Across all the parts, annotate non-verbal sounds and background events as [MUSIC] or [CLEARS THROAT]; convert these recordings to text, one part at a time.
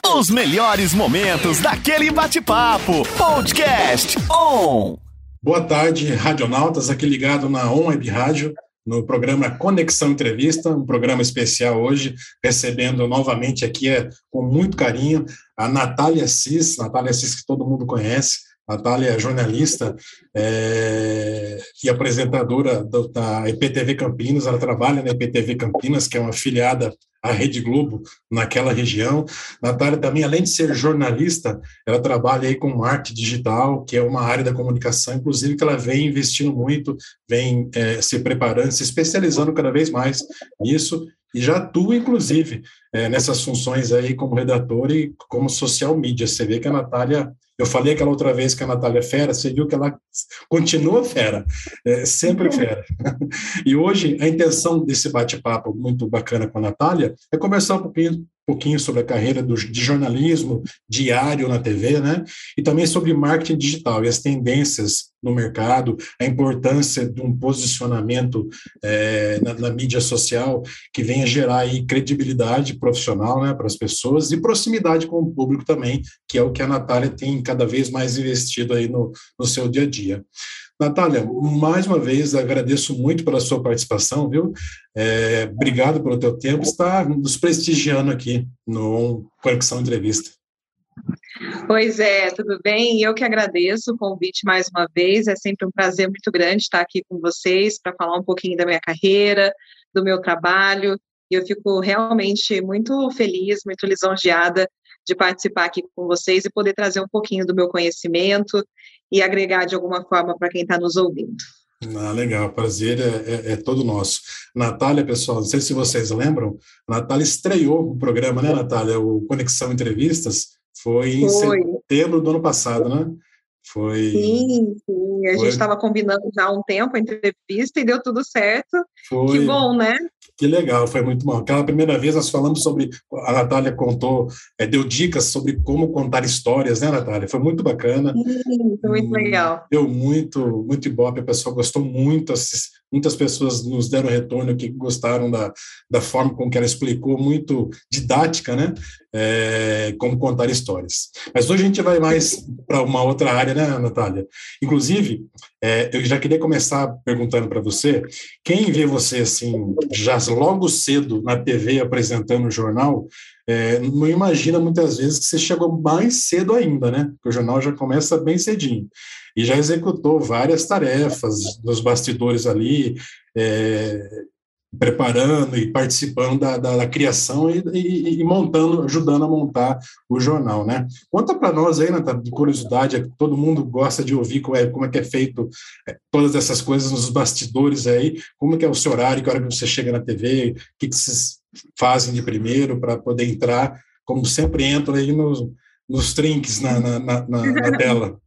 Os melhores momentos daquele bate-papo. Podcast On. Boa tarde, radionautas, aqui ligado na On Web Rádio, no programa Conexão Entrevista, um programa especial hoje, recebendo novamente aqui é, com muito carinho a Natália Cis, Natália Cis que todo mundo conhece, Natália é jornalista é, e apresentadora do, da IPTV Campinas, ela trabalha na IPTV Campinas, que é uma afiliada à Rede Globo naquela região. Natália também, além de ser jornalista, ela trabalha aí com arte digital, que é uma área da comunicação, inclusive que ela vem investindo muito, vem é, se preparando, se especializando cada vez mais nisso, e já atua, inclusive, é, nessas funções aí como redatora e como social media. Você vê que a Natália eu falei aquela outra vez que a Natália é fera, você viu que ela continua fera, é, sempre fera. E hoje, a intenção desse bate-papo muito bacana com a Natália é conversar um pouquinho pouquinho sobre a carreira do, de jornalismo diário na TV, né? E também sobre marketing digital e as tendências no mercado, a importância de um posicionamento é, na, na, mídia social que venha gerar aí credibilidade profissional né, para as pessoas e proximidade com o público também, que é o que a Natália tem cada vez mais investido aí no, no seu dia a dia. Natália, mais uma vez agradeço muito pela sua participação, viu? É, obrigado pelo teu tempo, está nos prestigiando aqui no Conexão Entrevista. Pois é, tudo bem? Eu que agradeço o convite mais uma vez. É sempre um prazer muito grande estar aqui com vocês para falar um pouquinho da minha carreira, do meu trabalho. E eu fico realmente muito feliz, muito lisonjeada de participar aqui com vocês e poder trazer um pouquinho do meu conhecimento e agregar de alguma forma para quem está nos ouvindo. Ah, legal, prazer é, é, é, todo nosso. Natália, pessoal, não sei se vocês lembram, a Natália estreou o programa, né, Natália? O Conexão Entrevistas foi em foi. setembro do ano passado, né? Foi. Sim, sim. A foi. gente estava combinando já há um tempo a entrevista e deu tudo certo. Foi. Que bom, né? Que legal, foi muito bom. Aquela primeira vez nós falamos sobre. A Natália contou, é, deu dicas sobre como contar histórias, né, Natália? Foi muito bacana. Sim, foi muito legal. Deu muito, muito ibope, a pessoa gostou muito, muitas pessoas nos deram retorno que gostaram da, da forma com que ela explicou, muito didática, né? É, como contar histórias. Mas hoje a gente vai mais para uma outra área, né, Natália? Inclusive, é, eu já queria começar perguntando para você, quem vê você assim, já logo cedo na TV apresentando o jornal, é, não imagina muitas vezes que você chegou mais cedo ainda, né? Porque o jornal já começa bem cedinho. E já executou várias tarefas nos bastidores ali, é, preparando e participando da, da, da criação e, e, e, montando, ajudando a montar o jornal, né? Conta para nós aí, Natália, de curiosidade, é todo mundo gosta de ouvir como é, como é que é feito é, todas essas coisas nos bastidores aí, como é que é o seu horário, que hora que você chega na TV, o que, que vocês fazem de primeiro para poder entrar, como sempre entro aí nos, nos trinks na, na, na, na tela.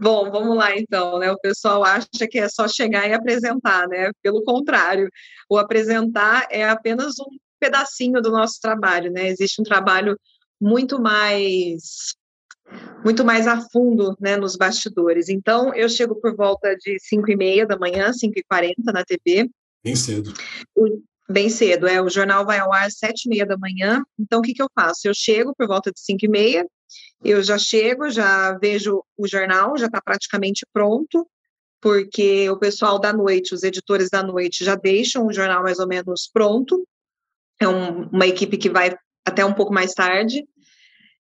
Bom, vamos lá então, né? O pessoal acha que é só chegar e apresentar, né? Pelo contrário, o apresentar é apenas um pedacinho do nosso trabalho, né? Existe um trabalho muito mais muito mais a fundo, né, nos bastidores. Então, eu chego por volta de 5 e meia da manhã, 5 e 40 na TV. Bem cedo. Bem cedo, é. O jornal vai ao ar às sete e meia da manhã. Então, o que, que eu faço? Eu chego por volta de cinco e meia, eu já chego, já vejo o jornal, já está praticamente pronto, porque o pessoal da noite, os editores da noite, já deixam o jornal mais ou menos pronto. É um, uma equipe que vai até um pouco mais tarde.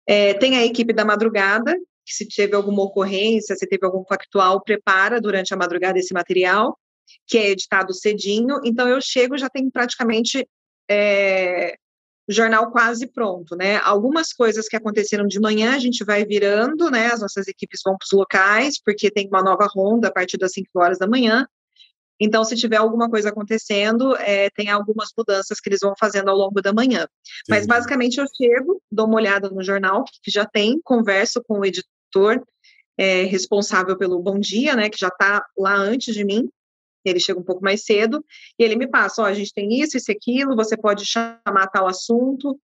É, tem a equipe da madrugada, que se teve alguma ocorrência, se teve algum factual, prepara durante a madrugada esse material, que é editado cedinho. Então, eu chego já tem praticamente é, o jornal quase pronto, né? Algumas coisas que aconteceram de manhã a gente vai virando, né? As nossas equipes vão para os locais, porque tem uma nova ronda a partir das 5 horas da manhã. Então, se tiver alguma coisa acontecendo, é, tem algumas mudanças que eles vão fazendo ao longo da manhã. Sim. Mas, basicamente, eu chego, dou uma olhada no jornal, que já tem, converso com o editor é, responsável pelo Bom Dia, né, que já está lá antes de mim, ele chega um pouco mais cedo e ele me passa, ó, a gente tem isso, isso, aquilo, você pode chamar tal assunto,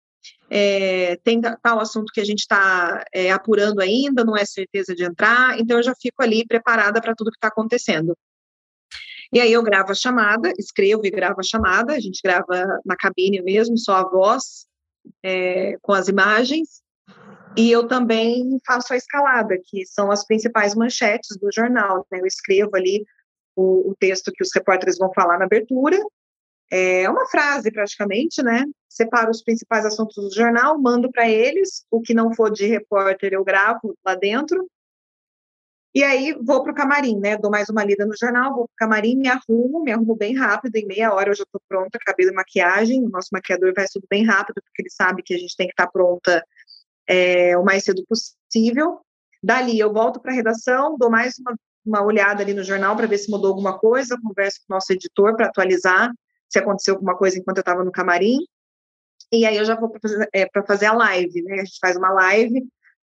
é, tem tal assunto que a gente está é, apurando ainda, não é certeza de entrar, então eu já fico ali preparada para tudo que está acontecendo. E aí eu gravo a chamada, escrevo e gravo a chamada, a gente grava na cabine mesmo, só a voz, é, com as imagens, e eu também faço a escalada, que são as principais manchetes do jornal. Né? Eu escrevo ali o, o, texto que os repórteres vão falar na abertura, é uma frase praticamente, né? Separo os principais assuntos do jornal, mando para eles, o que não for de repórter eu gravo lá dentro, e aí vou para o camarim, né? Dou mais uma lida no jornal, vou para o camarim, me arrumo, me arrumo bem rápido, em meia hora eu já estou pronta, cabelo e maquiagem. O nosso maquiador faz tudo bem rápido, porque ele sabe que a gente tem que estar tá pronta é, o mais cedo possível. Dali eu volto para a redação, dou mais uma, uma olhada ali no jornal para ver se mudou alguma coisa, converso com o nosso editor para atualizar se aconteceu alguma coisa enquanto eu estava no camarim. E aí eu já vou para fazer, é, fazer a live, né? A gente faz uma live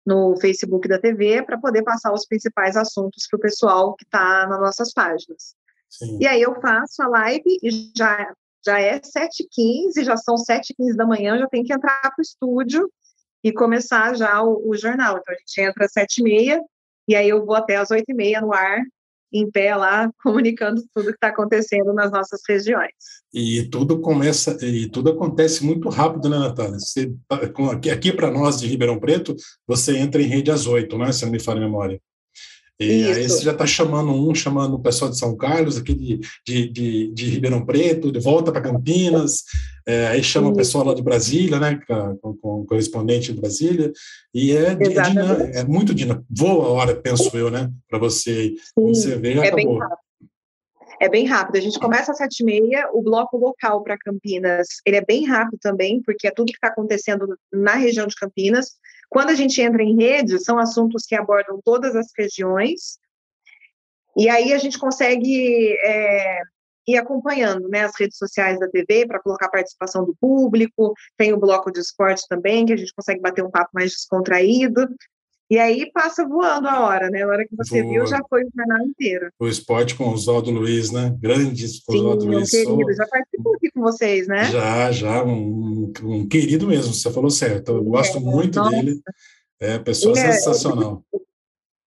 no Facebook da TV para poder passar os principais assuntos para o pessoal que está nas nossas páginas. Sim. E aí eu faço a live e já, já é 7h15, já são 7h15 da manhã, já tem que entrar para o estúdio e começar já o, o, jornal. Então a gente entra às 7h30 e aí eu vou até às 8h30 no ar em pé lá, [LAUGHS] comunicando tudo que está acontecendo nas nossas regiões. E tudo começa, e tudo acontece muito rápido, né, Natália? Você, tá, aqui, aqui para nós de Ribeirão Preto, você entra em rede às oito, né? Se não me falha a memória. E Isso. aí você já está chamando um, chamando o pessoal de São Carlos, aqui de, de, de, de Ribeirão Preto, de volta para Campinas, é, aí chama o pessoal lá de Brasília, né, com, com o correspondente de Brasília, e é, é, é muito dinâmico. Voa a hora, penso eu, né, para você, você vê, é acabou. Bem é bem rápido. A gente começa às sete e meia, o bloco local para Campinas, ele é bem rápido também, porque é tudo que está acontecendo na região de Campinas. Quando a gente entra em rede, são assuntos que abordam todas as regiões, e aí a gente consegue é, ir acompanhando né, as redes sociais da TV para colocar a participação do público, tem o bloco de esporte também, que a gente consegue bater um papo mais descontraído. E aí passa voando a hora, né? A hora que você Boa. viu, já foi o canal inteiro. O esporte com o Oswaldo Luiz, né? Grande Oswaldo Luiz. querido, sou... já participou aqui com vocês, né? Já, já, um, um querido mesmo, você falou certo. Eu gosto é, muito nossa. dele. É, pessoa é, sensacional. [LAUGHS]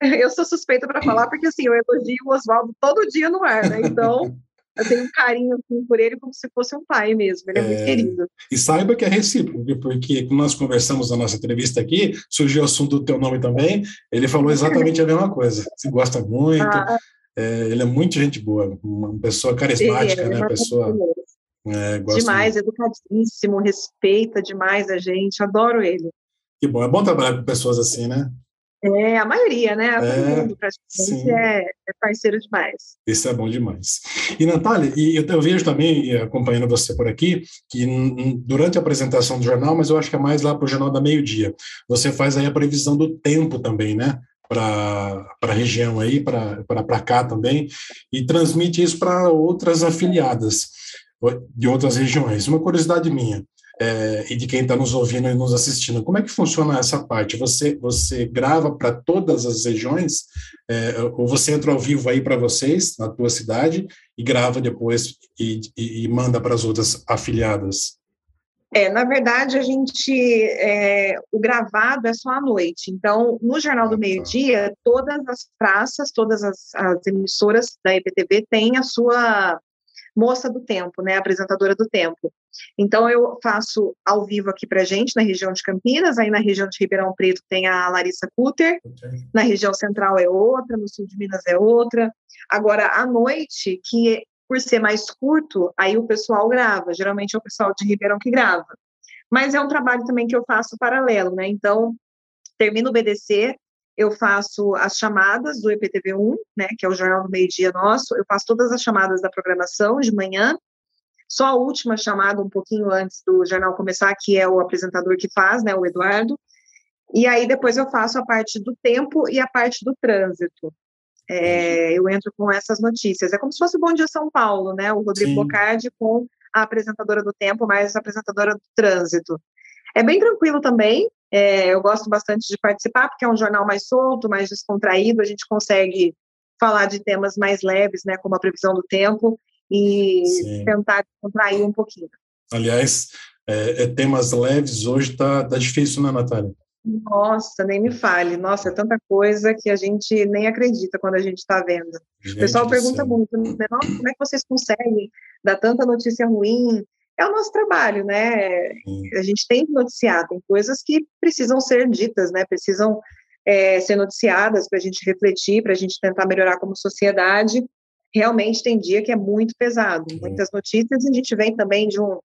Eu sou suspeita para falar, porque assim, eu elogio o Oswaldo todo dia no ar, né? Então. [LAUGHS] eu tenho um carinho assim, por ele como se fosse um pai mesmo, ele é, é, muito querido. E saiba que é recíproco, porque quando nós conversamos na nossa entrevista aqui, surgiu o assunto do teu nome também, ele falou exatamente a mesma coisa, se gosta muito, ah. é, ele é muito gente boa, uma pessoa carismática, é, né, pessoa... É, demais, muito. educadíssimo, respeita demais a gente, adoro ele. Que bom, é bom trabalhar com pessoas assim, né? É, a maioria, né? É, Todo mundo praticamente é, é, parceiro demais. Isso é bom demais. E, Natália, e eu, eu, vejo também, acompanhando você por aqui, que durante a apresentação do jornal, mas eu acho que é mais lá para o jornal da meio-dia, você faz aí a previsão do tempo também, né? Para a região aí, para cá também, e transmite isso para outras afiliadas de outras regiões. Uma curiosidade minha, é, e de quem está nos ouvindo e nos assistindo. Como é que funciona essa parte? Você, você grava para todas as regiões, é, ou você entra ao vivo aí para vocês, na tua cidade, e grava depois e, e, e manda para as outras afiliadas? É, na verdade, a gente. É, o gravado é só à noite. Então, no Jornal do ah, tá. Meio-Dia, todas as praças, todas as, as emissoras da EPTV têm a sua moça do tempo, né, apresentadora do tempo. Então eu faço ao vivo aqui para gente na região de Campinas, aí na região de Ribeirão Preto tem a Larissa Cutter, okay. na região central é outra, no sul de Minas é outra. Agora à noite, que por ser mais curto, aí o pessoal grava. Geralmente é o pessoal de Ribeirão que grava. Mas é um trabalho também que eu faço paralelo, né? Então termino o BDC, eu faço as chamadas do EPTV1, né, que é o Jornal do Meio Dia nosso, eu faço todas as chamadas da programação de manhã, só a última chamada, um pouquinho antes do jornal começar, que é o apresentador que faz, né, o Eduardo, e aí depois eu faço a parte do tempo e a parte do trânsito. É, eu entro com essas notícias. É como se fosse o Bom Dia São Paulo, né? O Rodrigo Sim. Bocardi com a apresentadora do tempo, mais a apresentadora do trânsito. É bem tranquilo também, é, eu gosto bastante de participar, porque é um jornal mais solto, mais descontraído, a gente consegue falar de temas mais leves, né, como a previsão do tempo, e Sim. tentar contrair um pouquinho. Aliás, é, é, temas leves hoje tá, tá difícil, né, Natália? Nossa, nem me fale. Nossa, é tanta coisa que a gente nem acredita quando a gente está vendo. Gente o pessoal pergunta muito, né? Nossa, como é que vocês conseguem dar tanta notícia ruim? é o nosso trabalho, né? A gente tem que noticiar, tem coisas que precisam ser ditas, né? Precisam é, ser noticiadas para a gente refletir, para a gente tentar melhorar como sociedade. Realmente tem dia que é muito pesado, muitas notícias, e a gente vem também de um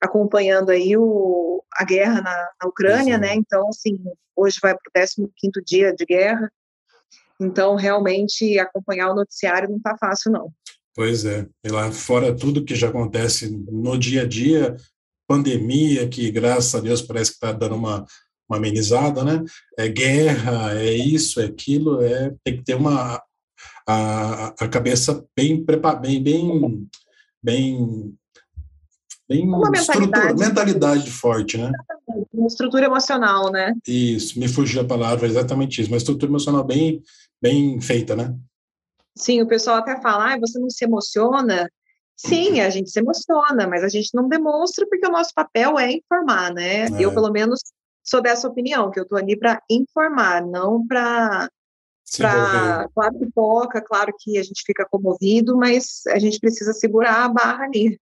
acompanhando aí o, a guerra na, na Ucrânia, né? Então, assim, hoje vai para o 15 dia de guerra, então realmente acompanhar o noticiário não está fácil, não. Pois é, e lá fora tudo que já acontece no dia a dia, pandemia, que graças a Deus parece que está dando uma, uma amenizada, né? É guerra, é isso, é aquilo, é tem que ter uma a, a cabeça bem preparada, bem bem bem, bem uma mentalidade. mentalidade forte, né? Uma estrutura emocional, né? Isso, me fugiu a palavra, exatamente isso, uma estrutura emocional bem bem feita, né? Sim, o pessoal até fala, ah, você não se emociona? Sim, a gente se emociona, mas a gente não demonstra porque o nosso papel é informar, né? É. Eu, pelo menos, sou dessa opinião, que eu estou ali para informar, não para Claro que toca, claro que a gente fica comovido, mas a gente precisa segurar a barra ali.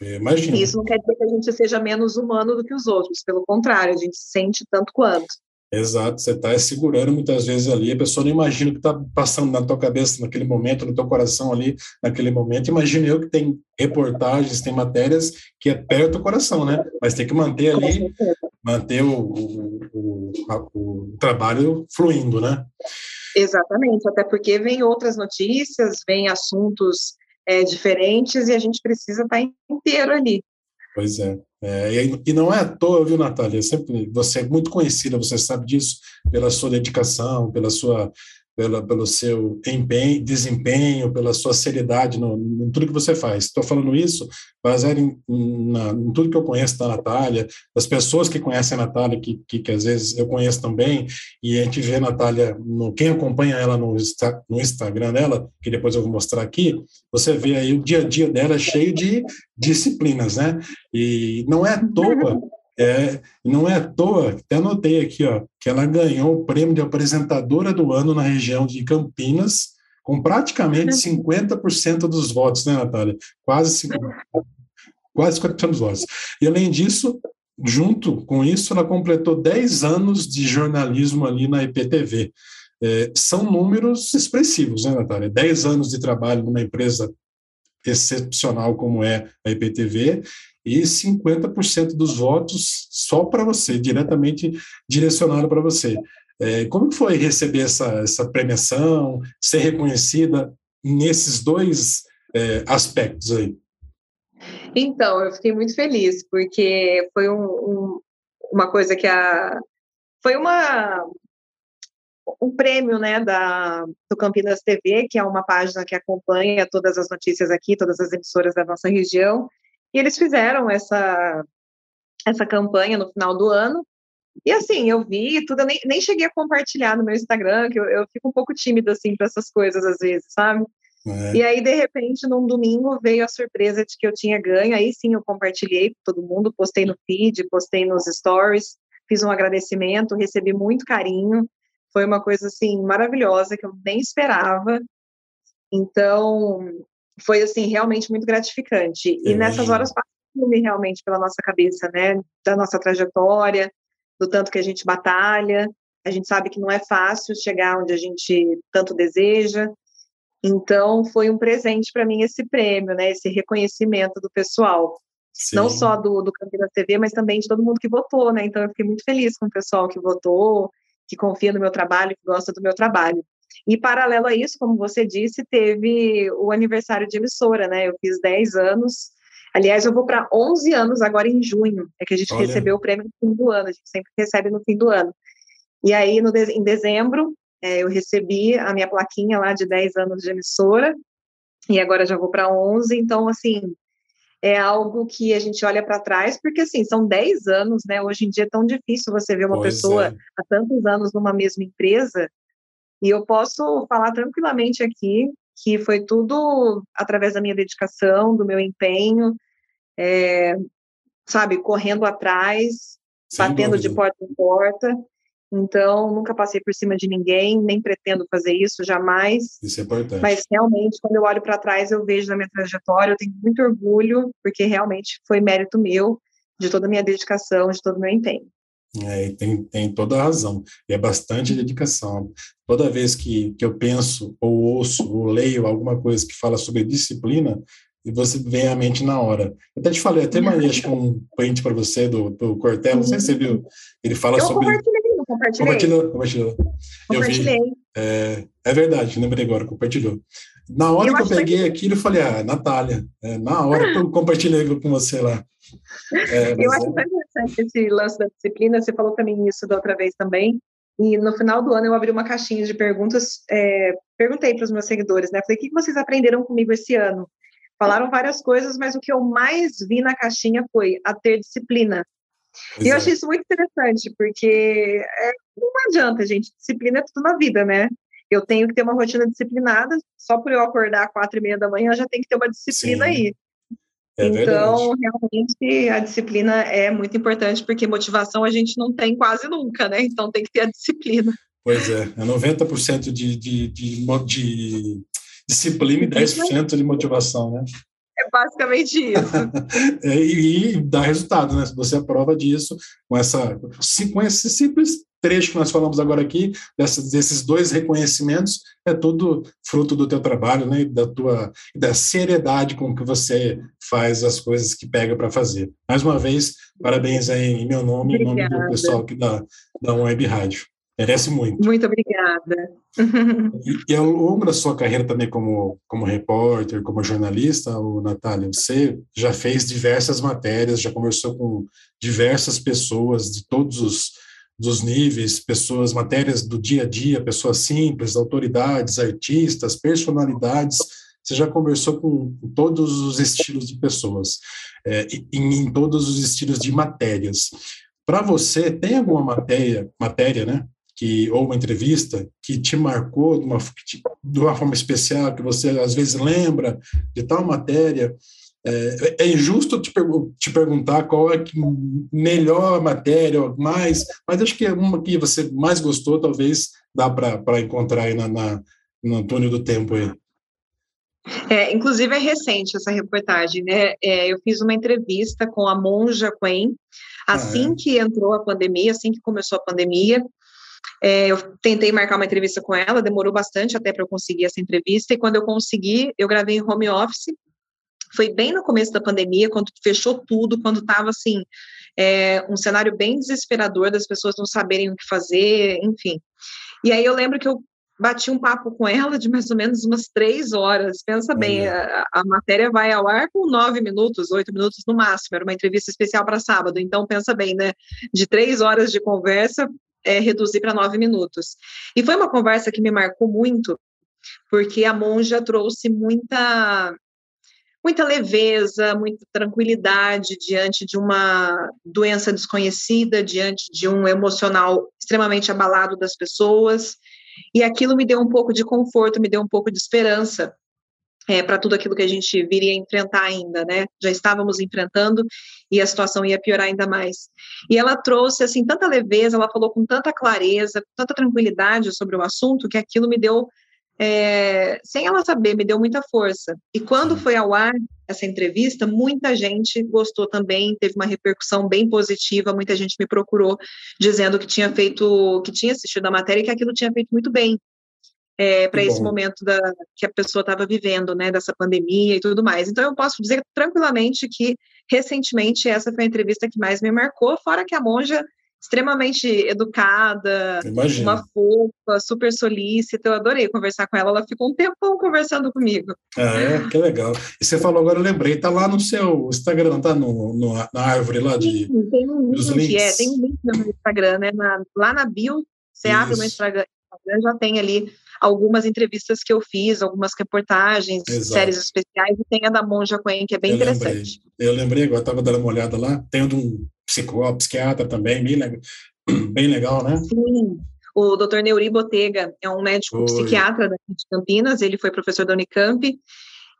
É, imagina. Isso não quer dizer que a gente seja menos humano do que os outros, pelo contrário, a gente sente tanto quanto. Exato, você está segurando muitas vezes ali, a pessoa não imagina o que está passando na tua cabeça naquele momento, no teu coração ali, naquele momento. Imagina eu que tem reportagens, tem matérias que é perto do coração, né? Mas tem que manter ali, manter o, o, o, o trabalho fluindo, né? Exatamente, até porque vem outras notícias, vem assuntos é, diferentes e a gente precisa estar tá inteiro ali. Pois é. é e, e, não é à toa, viu, Natália? Sempre, você é muito conhecida, você sabe disso, pela sua dedicação, pela sua pela, pelo seu empenho, desempenho, pela sua seriedade no, em tudo que você faz. Estou falando isso baseado em, na, em, tudo que eu conheço da Natália, das pessoas que conhecem a Natália, que, que, que, às vezes eu conheço também, e a gente vê a Natália, no, quem acompanha ela no, no Instagram dela, que depois eu vou mostrar aqui, você vê aí o dia a dia dela cheio de disciplinas, né? E não é à toa é, não é à toa, até anotei aqui, ó, que ela ganhou o prêmio de apresentadora do ano na região de Campinas, com praticamente 50% uhum. dos votos, né, Natália? Quase 50%, quase 50% dos votos. E além disso, junto com isso, ela completou 10 anos de jornalismo ali na IPTV. É, são números expressivos, né, Natália? 10 anos de trabalho numa empresa excepcional como é a IPTV e 50% dos votos só para você, diretamente direcionado para você. É, como foi receber essa, essa premiação, ser reconhecida nesses dois é, aspectos aí? Então, eu fiquei muito feliz, porque foi um, um, uma coisa que a. Foi uma, um prêmio né, da, do Campinas TV, que é uma página que acompanha todas as notícias aqui, todas as emissoras da nossa região, e eles fizeram essa, essa campanha no final do ano. E assim, eu vi tudo, eu nem, nem cheguei a compartilhar no meu Instagram, que eu, eu fico um pouco tímida assim para essas coisas às vezes, sabe? É. E aí, de repente, num domingo, veio a surpresa de que eu tinha ganho. Aí sim eu compartilhei com todo mundo, postei no feed, postei nos stories, fiz um agradecimento, recebi muito carinho. Foi uma coisa assim maravilhosa que eu nem esperava. Então, foi assim realmente muito gratificante. E nessas horas passa filme realmente pela nossa cabeça, né? Da nossa trajetória, do tanto que a gente batalha. A gente sabe que não é fácil chegar onde a gente tanto deseja. Então, foi um presente para mim esse prêmio, né? Esse reconhecimento do pessoal. Sim. Não só do, do Campinas TV, mas também de todo mundo que votou, né? Então, eu fiquei muito feliz com o pessoal que votou, que confia no meu trabalho, que gosta do meu trabalho. E paralelo a isso, como você disse, teve o aniversário de emissora, né? Eu fiz 10 anos. Aliás, eu vou para 11 anos agora em junho, é que a gente Olha. recebeu o prêmio no fim do ano, a gente sempre recebe no fim do ano. E aí, no, em dezembro, é, eu recebi a minha plaquinha lá de 10 anos de emissora, e agora já vou para 11, então, assim, é algo que a gente olha para trás, porque, assim, são 10 anos, né? Hoje em dia é tão difícil você ver uma pois pessoa é. há tantos anos numa mesma empresa, e eu posso falar tranquilamente aqui que foi tudo através da minha dedicação, do meu empenho, é, sabe, correndo atrás, Sem batendo dúvida. de porta em porta. Então, nunca passei por cima de ninguém, nem pretendo fazer isso, jamais. Isso é importante. Mas, realmente, quando eu olho para trás, eu vejo na minha trajetória, eu tenho muito orgulho, porque realmente foi mérito meu, de toda a minha dedicação, de todo o meu empenho. É, tem, tem toda a razão. E é bastante dedicação. Toda vez que, que eu penso, ou ouço, ou leio alguma coisa que fala sobre disciplina, e você vem à mente na hora. Eu até te falei, até mandei acho que um print para você do, do Cortel, não sei se você viu. Ele fala eu sobre. Compartilhei, eu compartilhei. Compartilhou, compartilhou. Compartilhei. Vi. É, é verdade, lembrei agora, compartilhou. Na hora eu que eu peguei que... aquilo, eu falei, ah, Natália, é, na hora que eu compartilhei com você lá. [LAUGHS] É, eu acho é... interessante esse lance da disciplina, você falou para mim isso da outra vez também, e no final do ano eu abri uma caixinha de perguntas, é, perguntei para os meus seguidores, né? Falei, o que vocês aprenderam comigo esse ano? Falaram várias coisas, mas o que eu mais vi na caixinha foi a ter disciplina. Exato. E eu achei isso muito interessante, porque é, não adianta, gente, disciplina é tudo na vida, né? Eu tenho que ter uma rotina disciplinada, só por eu acordar às quatro e meia da manhã, já tem que ter uma disciplina Sim. aí. É então, realmente, a disciplina é muito importante, porque motivação a gente não tem quase nunca, né? Então, tem que ter a disciplina. Pois é, é 90% de, de, de, de disciplina e 10% de motivação, né? É basicamente isso. [LAUGHS] é, e, e, dá resultado, né? Se você aprova disso, com, essa, com esse simples trecho que nós falamos agora aqui, dessas, desses dois reconhecimentos, é tudo fruto do teu trabalho, né, da tua da seriedade com que você faz as coisas que pega para fazer. Mais uma vez, parabéns em meu nome, em nome do pessoal aqui da, da Web Rádio. Merece muito. Muito obrigada. e, e, ao longo da sua carreira também como, como repórter, como jornalista, o Natália, você já fez diversas matérias, já conversou com diversas pessoas de todos os dos níveis, pessoas, matérias do dia a dia, pessoas simples, autoridades, artistas, personalidades. Você já conversou com todos os estilos de pessoas, é, em, em todos os estilos de matérias. Para você, tem alguma matéria, matéria, né, que ou uma entrevista que te marcou de uma, de uma forma especial, que você às vezes lembra de tal matéria é, é injusto te, te, perguntar qual é a melhor matéria, mais, mas acho que é uma que você mais gostou, talvez dá para encontrar aí na, na, no túnel do tempo aí. É, inclusive é recente essa reportagem, né? É, eu fiz uma entrevista com a Monja Quen assim ah, é? que entrou a pandemia, assim que começou a pandemia. É, eu tentei marcar uma entrevista com ela, demorou bastante até para eu conseguir essa entrevista, e quando eu consegui, eu gravei em home office, foi bem no começo da pandemia, quando fechou tudo, quando estava assim, é, um cenário bem desesperador das pessoas não saberem o que fazer, enfim. E aí eu lembro que eu bati um papo com ela de mais ou menos umas três horas. Pensa bem, a, a, matéria vai ao ar com nove minutos, oito minutos no máximo. Era uma entrevista especial para sábado. Então, pensa bem, né? De três horas de conversa, é, reduzir para nove minutos. E foi uma conversa que me marcou muito, porque a monja trouxe muita muita leveza, muita tranquilidade diante de uma doença desconhecida, diante de um emocional extremamente abalado das pessoas. E aquilo me deu um pouco de conforto, me deu um pouco de esperança é, para tudo aquilo que a gente viria enfrentar ainda, né? Já estávamos enfrentando e a situação ia piorar ainda mais. E ela trouxe assim tanta leveza, ela falou com tanta clareza, tanta tranquilidade sobre o assunto que aquilo me deu é, sem ela saber, me deu muita força. E quando foi ao ar essa entrevista, muita gente gostou também, teve uma repercussão bem positiva, muita gente me procurou dizendo que tinha feito, que tinha assistido a matéria e que aquilo tinha feito muito bem. É, para esse momento da, que a pessoa estava vivendo, né, dessa pandemia e tudo mais. Então, eu posso dizer tranquilamente que, recentemente, essa foi a entrevista que mais me marcou, fora que a Monja extremamente educada, Imagina. uma fofa, super solícita. Eu adorei conversar com ela. Ela ficou um tempão conversando comigo. Ah, é, que legal. E você falou agora, eu lembrei, tá lá no seu Instagram, tá no, no na árvore lá de. Sim, tem um link, é, tem um link no meu Instagram, né? Na, lá na bio, você Isso. abre o meu Instagram, já tem ali algumas entrevistas que eu fiz, algumas reportagens, Exato. séries especiais, e tem a da Monja Coen, que é bem eu interessante. Lembrei. Eu lembrei, agora estava dando uma olhada lá, tem um psicólogo, psiquiatra também, bem legal, [CLEARS THROAT] bem legal, né? Sim. O Dr. Neuri Botega é um médico Oi. psiquiatra daqui de Campinas, ele foi professor da Unicamp,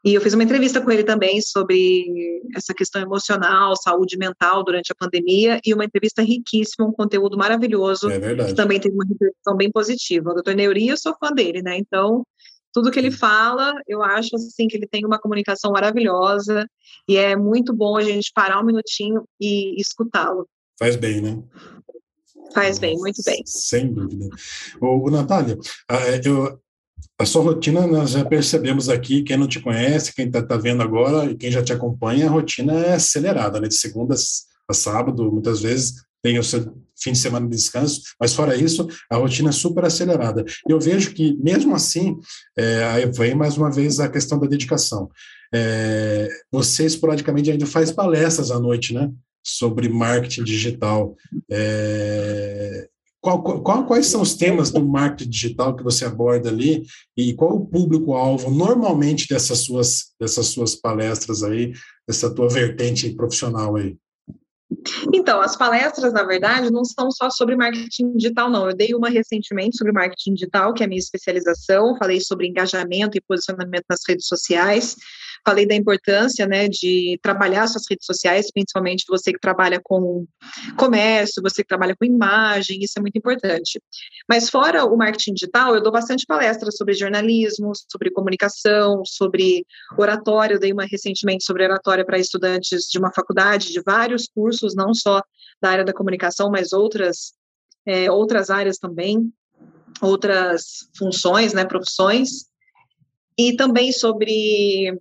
E eu fiz uma entrevista com ele também sobre essa questão emocional, saúde mental durante a pandemia, e uma entrevista riquíssima, um conteúdo maravilhoso, é que também teve uma repercussão bem positiva. O doutor Neuri, eu sou fã dele, né? Então, tudo que ele fala, eu acho assim que ele tem uma comunicação maravilhosa e é muito bom a gente parar um minutinho e escutá-lo. Faz bem, né? Faz bem, muito bem. Sem dúvida. O, Natália, eu, a sua rotina nós já percebemos aqui, quem não te conhece, quem está tá vendo agora e quem já te acompanha, a rotina é acelerada, né? De segunda a sábado, muitas vezes tem o seu fim de semana de descanso, mas fora isso, a rotina é super acelerada. Eu vejo que, mesmo assim, é, aí vem mais uma vez a questão da dedicação. É, você esporadicamente ainda faz palestras à noite, né? Sobre marketing digital. É, qual, qual, quais são os temas do marketing digital que você aborda ali e qual o público-alvo normalmente dessas suas, dessas suas palestras aí, dessa tua vertente profissional aí? Então, as palestras, na verdade, não são só sobre marketing digital, não. Eu dei uma recentemente sobre marketing digital, que é a minha especialização, falei sobre engajamento e posicionamento nas redes sociais, falei da importância, né, de trabalhar suas redes sociais, principalmente você que trabalha com comércio, você que trabalha com imagem, isso é muito importante. Mas fora o marketing digital, eu dou bastante palestras sobre jornalismo, sobre comunicação, sobre oratória, eu dei uma recentemente sobre oratória para estudantes de uma faculdade, de vários cursos, não só da área da comunicação, mas outras, é, outras áreas também, outras funções, né, profissões, e também sobre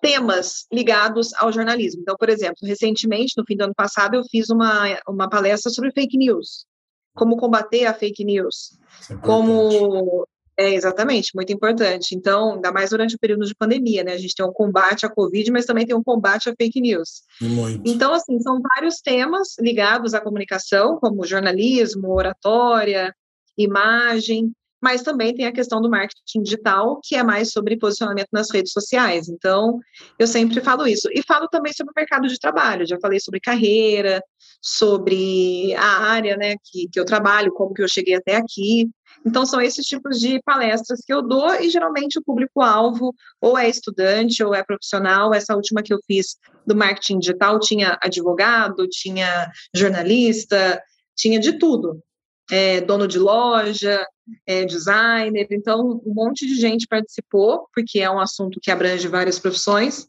temas ligados ao jornalismo. Então, por exemplo, recentemente, no fim do ano passado, eu fiz uma, uma palestra sobre fake news, como combater a fake news, é como é exatamente muito importante. Então, ainda mais durante o período de pandemia, né? A gente tem um combate à Covid, mas também tem um combate à fake news. Muito. Então, assim, são vários temas ligados à comunicação, como jornalismo, oratória, imagem, mas também tem a questão do marketing digital, que é mais sobre posicionamento nas redes sociais. Então, eu sempre falo isso. E falo também sobre o mercado de trabalho, já falei sobre carreira, sobre a área né, que, que eu trabalho, como que eu cheguei até aqui. Então, são esses tipos de palestras que eu dou, e geralmente o público-alvo ou é estudante ou é profissional. Essa última que eu fiz do marketing digital tinha advogado, tinha jornalista, tinha de tudo é, dono de loja, é, designer, então um monte de gente participou, porque é um assunto que abrange várias profissões.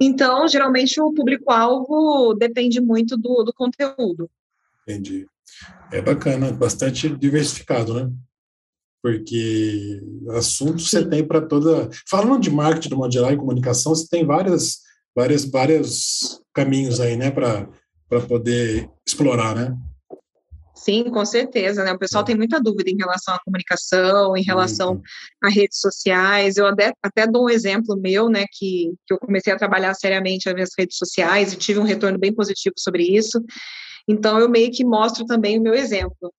Então, geralmente, o público-alvo depende muito do, do conteúdo. Entendi. É bacana, bastante diversificado, né? Porque assunto você tem para toda. Falando de marketing do modo geral e comunicação, você tem várias, várias, vários caminhos aí, né, para poder explorar, né? Sim, com certeza, né? O pessoal tem muita dúvida em relação à comunicação, em relação uhum. a redes sociais. Eu até, até dou um exemplo meu, né? Que, que eu comecei a trabalhar seriamente as minhas redes sociais e tive um retorno bem positivo sobre isso. Então, eu meio que mostro também o meu exemplo.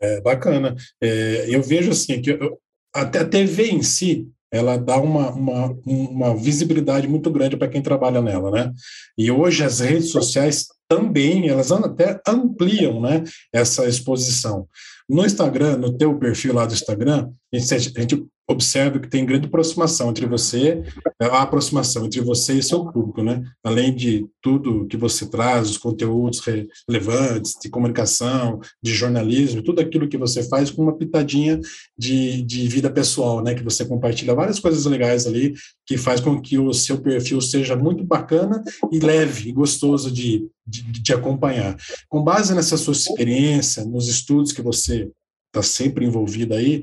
É bacana. É, eu vejo assim que eu, até a TV em si, ela dá uma, uma, uma visibilidade muito grande para quem trabalha nela, né? E hoje as redes sociais também, elas até ampliam, né, essa exposição. No Instagram, no teu perfil lá do Instagram, a gente, a gente observa que tem grande aproximação entre você, a aproximação entre você e seu público, né? Além de tudo que você traz, os conteúdos relevantes de comunicação, de jornalismo, tudo aquilo que você faz com uma pitadinha de, de vida pessoal, né? Que você compartilha várias coisas legais ali, que faz com que o seu perfil seja muito bacana e leve e gostoso de, de, de acompanhar. Com base nessa sua experiência, nos estudos que você está sempre envolvido aí,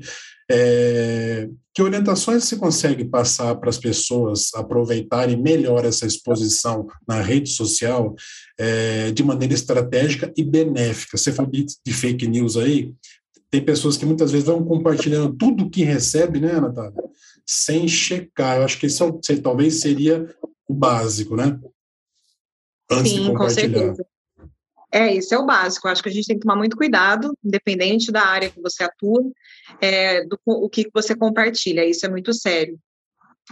é, que orientações você consegue passar para as pessoas aproveitarem melhor essa exposição na rede social é, de maneira estratégica e benéfica? Você falou de, fake news aí, tem pessoas que muitas vezes vão compartilhando tudo que recebe, né, Natália? Sem checar. Eu acho que isso é talvez seria o básico, né? Antes Sim, de compartilhar. Com certeza. É, isso é o básico. Acho que a gente tem que tomar muito cuidado, independente da área que você atua, é, do o que você compartilha. Isso é muito sério.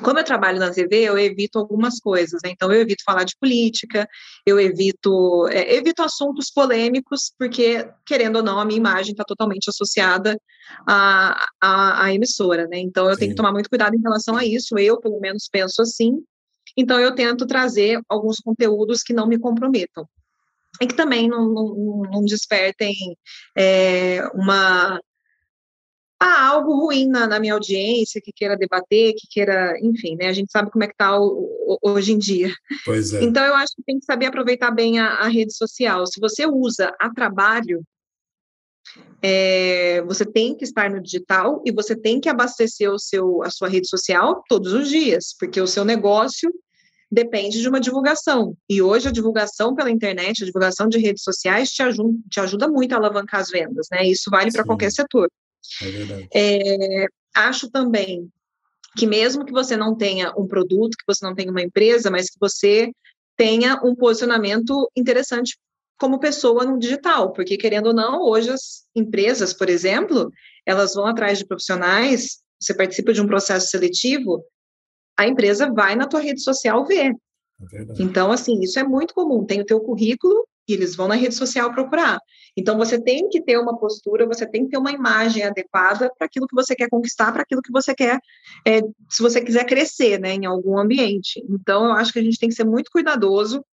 como eu trabalho na TV, eu evito algumas coisas, né? Então eu evito falar de política, eu evito é, evito assuntos polêmicos, porque querendo ou não a minha imagem está totalmente associada à, à, à, emissora, né? Então eu Sim. tenho que tomar muito cuidado em relação a isso. Eu pelo menos penso assim. Então eu tento trazer alguns conteúdos que não me comprometam e que também não, não, não despertem é, uma ah, algo ruim na, na, minha audiência, que queira debater, que queira, enfim, né? A gente sabe como é que está hoje em dia. Pois é. Então, eu acho que tem que saber aproveitar bem a, a rede social. Se você usa a trabalho, é, você tem que estar no digital e você tem que abastecer o seu, a sua rede social todos os dias, porque o seu negócio depende de uma divulgação. E hoje a divulgação pela internet, a divulgação de redes sociais te ajuda, te ajuda muito a alavancar as vendas, né? Isso vale para qualquer setor. É verdade. É, acho também que mesmo que você não tenha um produto, que você não tenha uma empresa, mas que você tenha um posicionamento interessante como pessoa no digital, porque querendo ou não, hoje as empresas, por exemplo, elas vão atrás de profissionais, você participa de um processo seletivo, a empresa vai na tua rede social ver. É então, assim, isso é muito comum. Tem o teu currículo e eles vão na rede social procurar. Então, você tem que ter uma postura, você tem que ter uma imagem adequada para aquilo que você quer conquistar, para aquilo que você quer, é, se você quiser crescer, né, em algum ambiente. Então, eu acho que a gente tem que ser muito cuidadoso,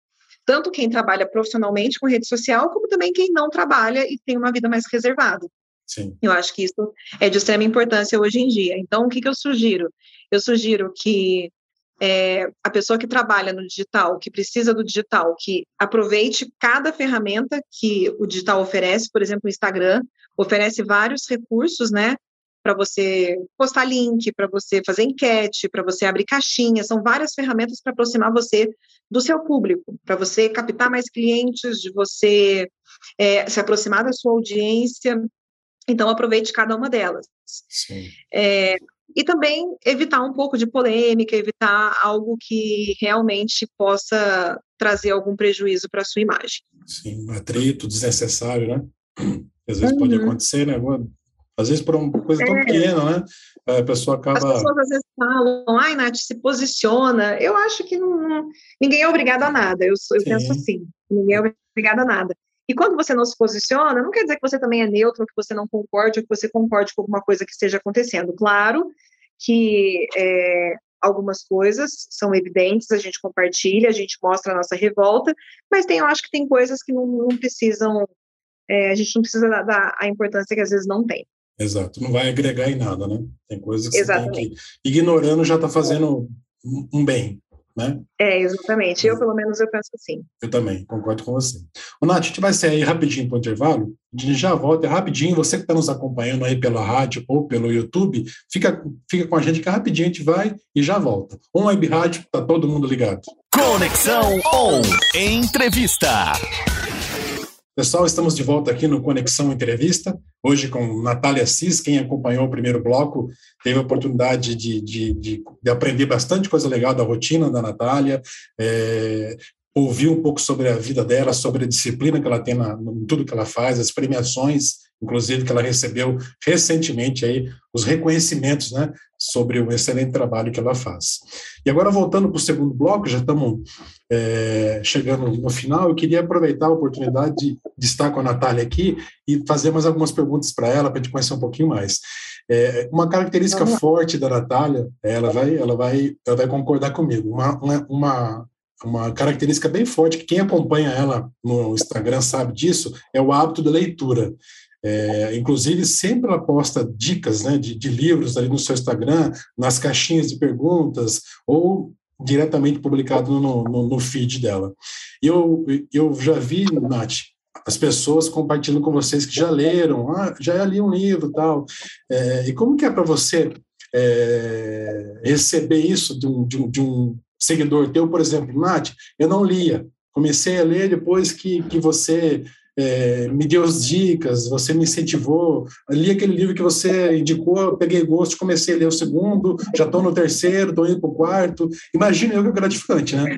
tanto quem trabalha profissionalmente com rede social, como também quem não trabalha e tem uma vida mais reservada. Sim. Eu acho que isso é de extrema importância hoje em dia. Então, o que, que eu sugiro? Eu sugiro que é, a pessoa que trabalha no digital, que precisa do digital, que aproveite cada ferramenta que o digital oferece, por exemplo, o Instagram oferece vários recursos, né? Para você postar link, para você fazer enquete, para você abrir caixinha, são várias ferramentas para aproximar você do seu público, para você captar mais clientes, de você é, se aproximar da sua audiência. Então, aproveite cada uma delas. É, e também evitar um pouco de polêmica, evitar algo que realmente possa trazer algum prejuízo para a sua imagem. Sim, atrito desnecessário, né? Às vezes uhum. pode acontecer, né? Às vezes por uma coisa tão é. pequena, né? A pessoa acaba. As pessoas às vezes falam, ai, Nath, se posiciona. Eu acho que não, ninguém é obrigado a nada. Eu, eu penso assim, ninguém é obrigado a nada. E quando você não se posiciona, não quer dizer que você também é neutro, que você não concorde, ou que você concorde com alguma coisa que esteja acontecendo. Claro que é, algumas coisas são evidentes, a gente compartilha, a gente mostra a nossa revolta, mas tem, eu acho que tem coisas que não, não precisam, é, a gente não precisa dar a importância que às vezes não tem. Exato, não vai agregar em nada, né? Tem coisas que Exatamente. você tem que, ignorando já está fazendo um bem, né? É, exatamente. Eu, pelo menos, eu penso assim. Eu também, concordo com você. O Nath, a gente vai sair rapidinho para o intervalo, a gente já volta, é rapidinho, você que está nos acompanhando aí pela rádio ou pelo YouTube, fica, fica com a gente que é rapidinho a gente vai e já volta. Um Web Rádio, tá todo mundo ligado. Conexão On, entrevista. Pessoal, estamos de volta aqui no Conexão Entrevista, hoje com Natália Cis, quem acompanhou o primeiro bloco teve a oportunidade de, de, de, de aprender bastante coisa legal da rotina da Natália, é, ouvir um pouco sobre a vida dela, sobre a disciplina que ela tem na, em tudo que ela faz, as premiações inclusive que ela recebeu recentemente aí os reconhecimentos, né, sobre o excelente trabalho que ela faz. E agora voltando para o segundo bloco, já estamos é, chegando no final, eu queria aproveitar a oportunidade de, de estar com a Natália aqui e fazer mais algumas perguntas para ela, para a gente conhecer um pouquinho mais. É, uma característica forte da Natália, ela vai, ela vai, ela vai concordar comigo, uma, uma, uma uma característica bem forte, que quem acompanha ela no Instagram sabe disso, é o hábito da leitura. É, inclusive, sempre ela posta dicas né, de, de, livros ali no seu Instagram, nas caixinhas de perguntas, ou diretamente publicado no, no, no feed dela. E eu, eu já vi, Nath, as pessoas compartilhando com vocês que já leram, ah, já li um livro tal. É, e como que é para você é, receber isso de um, de, um, de um seguidor teu, por exemplo, Nath, eu não lia, comecei a ler depois que, que você é, me deu as dicas, você me incentivou. Li aquele livro que você indicou, peguei gosto, comecei a ler o segundo, já estou no terceiro, estou indo para o quarto. Imagina eu que é gratificante, né?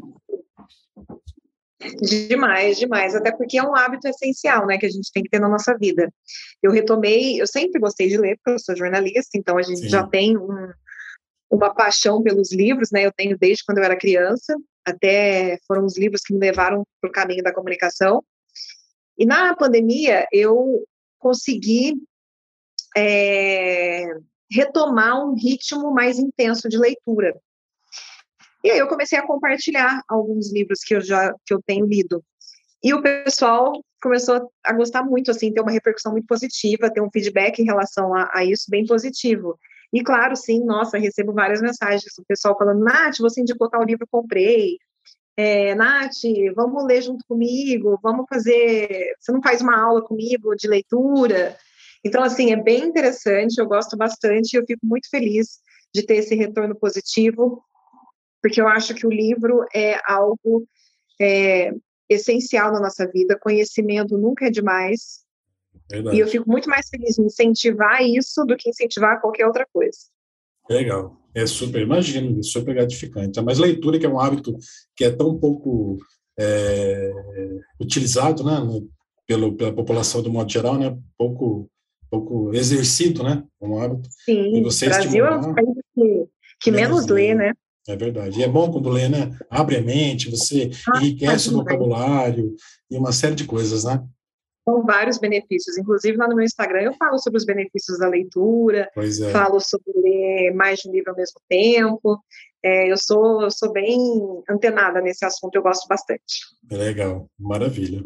Demais, demais, até porque é um hábito essencial, né, que a gente tem que ter na nossa vida. Eu retomei, eu sempre gostei de ler, porque eu sou jornalista, então a gente Sim. já tem um, uma paixão pelos livros, né? Eu tenho desde quando eu era criança, até foram os livros que me levaram para o caminho da comunicação. E na pandemia eu consegui é, retomar um ritmo mais intenso de leitura. E aí eu comecei a compartilhar alguns livros que eu já que eu tenho lido. E o pessoal começou a gostar muito, assim, ter uma repercussão muito positiva, ter um feedback em relação a, a isso bem positivo. E claro, sim, nossa, recebo várias mensagens do pessoal falando, Nath, você indicou tal livro, comprei. É, Nath, vamos ler junto comigo, vamos fazer. Você não faz uma aula comigo de leitura? Então, assim, é bem interessante, eu gosto bastante, eu fico muito feliz de ter esse retorno positivo, porque eu acho que o livro é algo é, essencial na nossa vida, conhecimento nunca é demais, Verdade. e eu fico muito mais feliz em incentivar isso do que incentivar qualquer outra coisa. Legal, é super, imagino, é super gratificante. Mas leitura, que é um hábito que é tão pouco é, utilizado, né, pelo, pela população do modo geral, né, pouco pouco exercido, né? Um hábito. Sim, o Brasil é um país que, que menos, lê, né? É verdade. E é bom quando lê, né? Abre a mente, você ah, enriquece o vocabulário e uma série de coisas, né? São vários benefícios. Inclusive, lá no meu Instagram, eu falo sobre os benefícios da leitura, é. falo sobre ler mais de um livro ao mesmo tempo. É, eu, sou, eu sou bem antenada nesse assunto, eu gosto bastante. Legal, maravilha.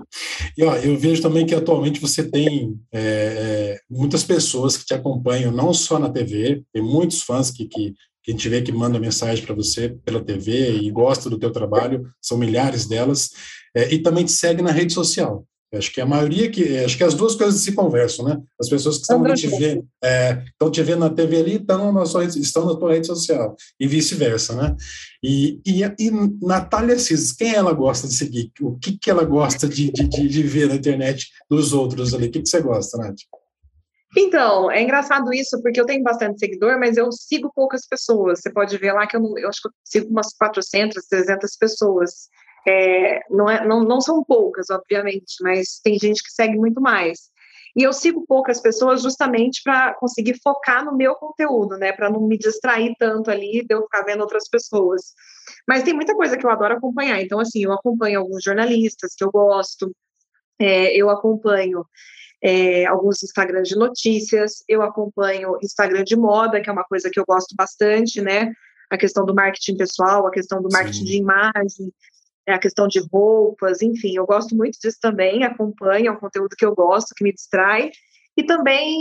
E ó, eu vejo também que atualmente você tem é, é muitas pessoas que te acompanham, não só na TV, tem muitos fãs que, que, que a gente vê que mandam mensagem para você pela TV e gosta do teu trabalho, são milhares delas, é, e também te segue na rede social. Acho que a maioria que acho que as duas coisas se conversam, né? As pessoas que estão te vendo, é, estão te vendo na TV ali, estão na sua, estão na tua rede social e vice-versa, né? E, e, e Natália Cis, quem ela gosta de seguir? O que que ela gosta de, de, de ver na internet dos outros ali? O que que você gosta, Nath? Então, é engraçado isso, porque eu tenho bastante seguidor, mas eu sigo poucas pessoas. Você pode ver lá que eu, não, eu acho que eu sigo umas 400, 300 pessoas. É, não, é, não, não são poucas, obviamente, mas tem gente que segue muito mais. E eu sigo poucas pessoas justamente para conseguir focar no meu conteúdo, né? Para não me distrair tanto ali de eu ficar vendo outras pessoas. Mas tem muita coisa que eu adoro acompanhar. Então, assim, eu acompanho alguns jornalistas que eu gosto, é, eu acompanho é, alguns Instagrams de notícias, eu acompanho Instagram de moda, que é uma coisa que eu gosto bastante, né? A questão do marketing pessoal, a questão do marketing Sim. de imagem, a questão de roupas, enfim, eu gosto muito disso também, acompanho, é um conteúdo que eu gosto, que me distrai, e também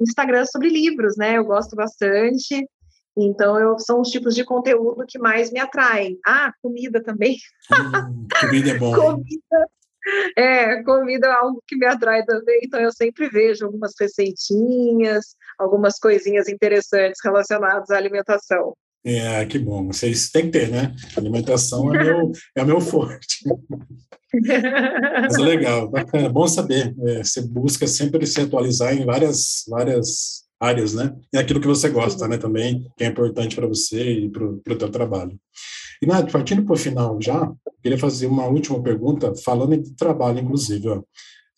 Instagram sobre livros, né, eu gosto bastante, então eu, são os tipos de conteúdo que mais me atraem. Ah, comida também. Hum, comida é [LAUGHS] bom. comida, é, comida é algo que me atrai também, então eu sempre vejo algumas receitinhas, algumas coisinhas interessantes relacionadas à alimentação. É, que bom. Vocês têm que ter, né? alimentação é, meu, é meu forte. Mas é legal, bacana, bom saber. É, você busca sempre se atualizar em várias, várias áreas, né? E aquilo que você gosta, né? Também, que é importante para você e para o teu trabalho. E, Nath, partindo para o final já, queria fazer uma última pergunta, falando de trabalho, inclusive. Ó.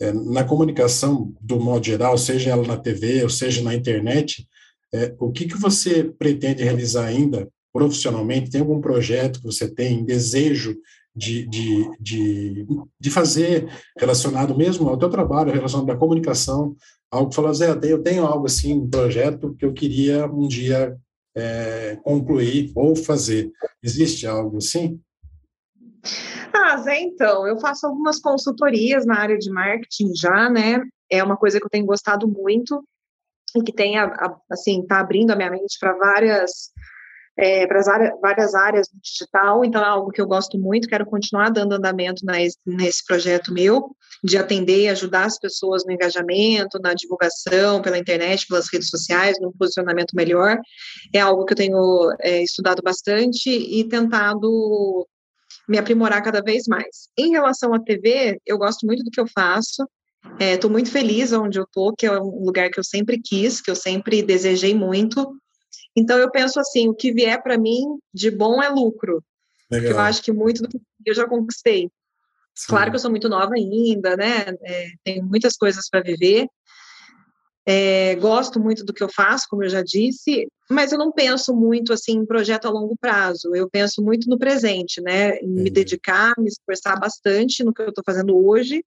É, na comunicação, do modo geral, seja ela na TV ou seja na internet, é, o que, que você pretende realizar ainda profissionalmente? Tem algum projeto que você tem, desejo de, de, de, de fazer relacionado mesmo ao teu trabalho, relacionado à comunicação? Algo que falou, Zé, eu tenho algo assim, um projeto que eu queria um dia é, concluir ou fazer. Existe algo assim? Ah, Zé, então, eu faço algumas consultorias na área de marketing já, né? É uma coisa que eu tenho gostado muito e que tem, assim, está abrindo a minha mente para várias é, para várias áreas do digital, então é algo que eu gosto muito, quero continuar dando andamento nesse, nesse projeto meu, de atender e ajudar as pessoas no engajamento, na divulgação, pela internet, pelas redes sociais, num posicionamento melhor. É algo que eu tenho é, estudado bastante e tentado me aprimorar cada vez mais. Em relação à TV, eu gosto muito do que eu faço, Estou é, muito feliz onde eu estou, que é um lugar que eu sempre quis, que eu sempre desejei muito. Então, eu penso assim: o que vier para mim de bom é lucro. Legal. eu acho que muito do que eu já conquistei. Sim. Claro que eu sou muito nova ainda, né? É, tenho muitas coisas para viver, É, gosto muito do que eu faço, como eu já disse, mas eu não penso muito assim em projeto a longo prazo. Eu penso muito no presente, né? Em me dedicar, me esforçar bastante no que eu estou fazendo hoje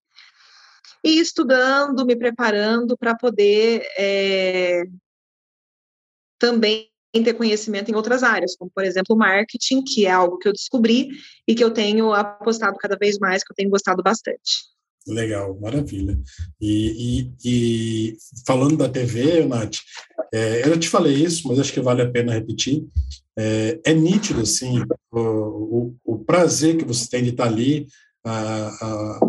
e estudando, me preparando para poder é, também ter conhecimento em outras áreas, como por exemplo marketing, que é algo que eu descobri e que eu tenho apostado cada vez mais, que eu tenho gostado bastante. Legal, maravilha. E, e, e falando da TV, Nath, é, eu te falei isso, mas acho que vale a pena repetir. É, é nítido, assim, o, o, o, prazer que você tem de estar ali, a,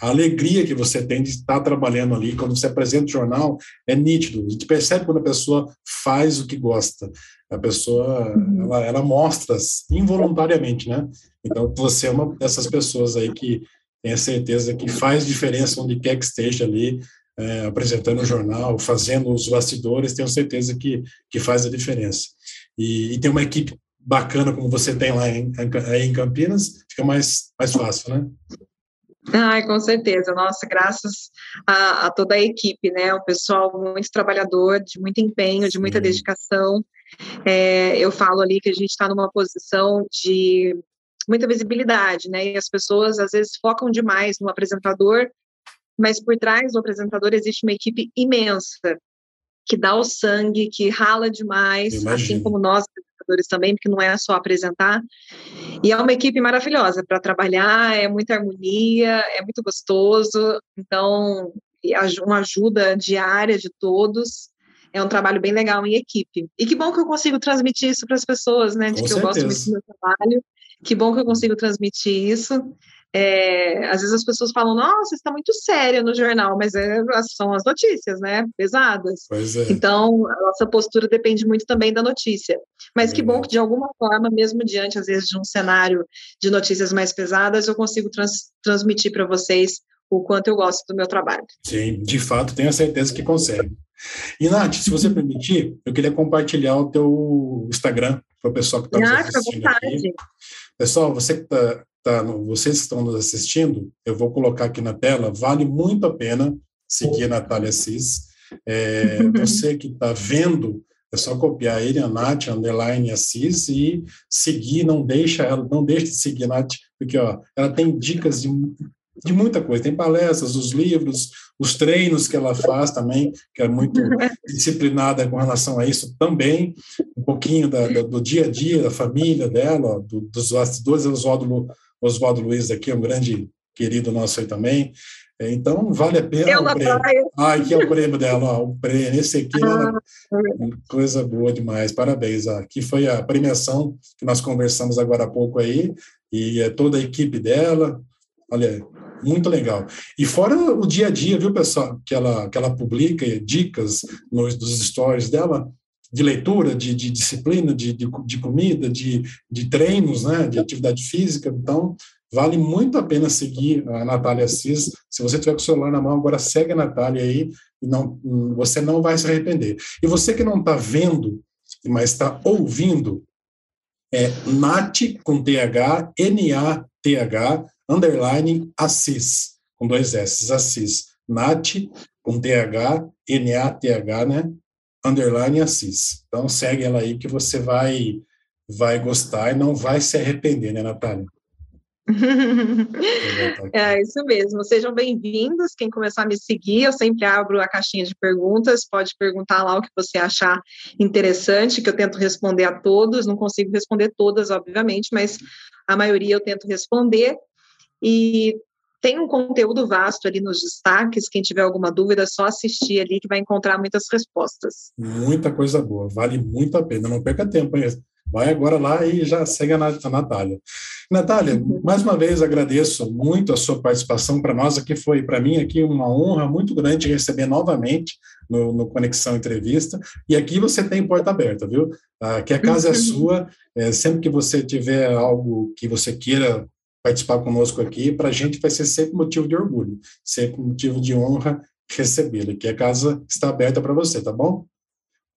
a, alegria que você tem de estar trabalhando ali, quando você apresenta o jornal, é nítido. A gente percebe quando a pessoa faz o que gosta. A pessoa, uhum. ela, ela mostra involuntariamente, né? Então, você é uma dessas pessoas aí que tenha certeza que faz diferença onde quer que esteja ali, é, apresentando o jornal, fazendo os bastidores, tenho certeza que, que faz a diferença. E, e tem uma equipe bacana como você tem lá em, em Campinas, fica mais, mais fácil, né? Ai, com certeza. Nossa, graças a, a, toda a equipe, né? Um pessoal muito trabalhador, de muito empenho, de muita Sim. dedicação. É, eu falo ali que a gente está numa posição de muita visibilidade, né? E as pessoas às vezes focam demais no apresentador, mas por trás do apresentador existe uma equipe imensa que dá o sangue, que rala demais, assim como nós apresentadores também, porque não é só apresentar. E é uma equipe maravilhosa para trabalhar, é muita harmonia, é muito gostoso. Então, uma ajuda diária de todos. É um trabalho bem legal em equipe. E que bom que eu consigo transmitir isso para as pessoas, né? De Com que certeza. eu gosto muito do meu trabalho que bom que eu consigo transmitir isso. É, às vezes as pessoas falam, nossa, está muito séria no jornal, mas é, são as notícias, né? Pesadas. É. Então, a nossa postura depende muito também da notícia. Mas que bom que, de alguma forma, mesmo diante, às vezes, de um cenário de notícias mais pesadas, eu consigo trans transmitir para vocês o quanto eu gosto do meu trabalho. Sim, de fato, tenho a certeza que consegue. E, Nath, se você permitir, eu queria compartilhar o teu Instagram para o pessoal que está nos assistindo aqui. Pessoal, você que está tá, vocês que estão nos assistindo, eu vou colocar aqui na tela, vale muito a pena seguir a Natália Assis. É, [LAUGHS] você que está vendo, é só copiar ele, a Nath, underline Assis, e seguir, não deixa ela, não deixe de seguir a Nath, porque ó, ela tem dicas de de muita coisa. Tem palestras, os livros, os treinos que ela faz também, que é muito [LAUGHS] disciplinada com relação a isso também, um pouquinho da, da, do dia a dia, da família dela, do, dos bastidores, Oswaldo, Oswaldo Luiz aqui, um grande querido nosso aí também. É, então, vale a pena Eu o prêmio. Praia. Ah, aqui é o prêmio dela, ó, o prêmio. Esse aqui ah, é coisa boa demais, parabéns. Aqui foi a premiação que nós conversamos agora há pouco aí, e é toda a equipe dela, olha, muito legal. E fora o dia a dia, viu, pessoal, que ela, que ela publica dicas nos, dos stories dela, de leitura, de, de disciplina, de, de, de, comida, de, de treinos, né, de atividade física. Então, vale muito a pena seguir a Natália Assis. Se você tiver com o celular na mão, agora segue a Natália aí, e não, você não vai se arrepender. E você que não está vendo, mas está ouvindo, é Nat com TH, N-A-T-H, underline Assis, com dois S, Assis. Nath, com TH, N-A-T-H, né? Underline Assis. Então, segue ela aí que você vai, vai gostar e não vai se arrepender, né, Natália? [LAUGHS] é isso mesmo. Sejam bem-vindos. Quem começar a me seguir, eu sempre abro a caixinha de perguntas. Pode perguntar lá o que você achar interessante, que eu tento responder a todos. Não consigo responder todas, obviamente, mas a maioria eu tento responder. E tem um conteúdo vasto ali nos destaques. Quem tiver alguma dúvida, é só assistir ali que vai encontrar muitas respostas. Muita coisa boa, vale muito a pena. Não perca tempo, hein? Vai agora lá e já segue a Natália. Natália, mais uma vez agradeço muito a sua participação para nós aqui. Foi para mim aqui uma honra muito grande receber novamente no, no, Conexão Entrevista. E aqui você tem porta aberta, viu? Aqui a casa é sua. É, sempre que você tiver algo que você queira participar conosco aqui, para a gente vai ser sempre motivo de orgulho, sempre motivo de honra recebê-lo, que a casa está aberta para você, tá bom?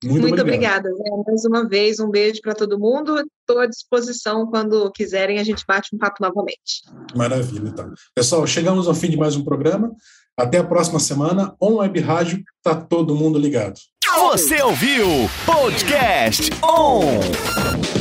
Muito, Muito obrigada. Mais uma vez, um beijo para todo mundo. Estou à disposição quando quiserem, a gente bate um papo novamente. Maravilha, então. Pessoal, chegamos ao fim de mais um programa. Até a próxima semana. On Web Rádio, tá todo mundo ligado. Você ouviu Podcast On!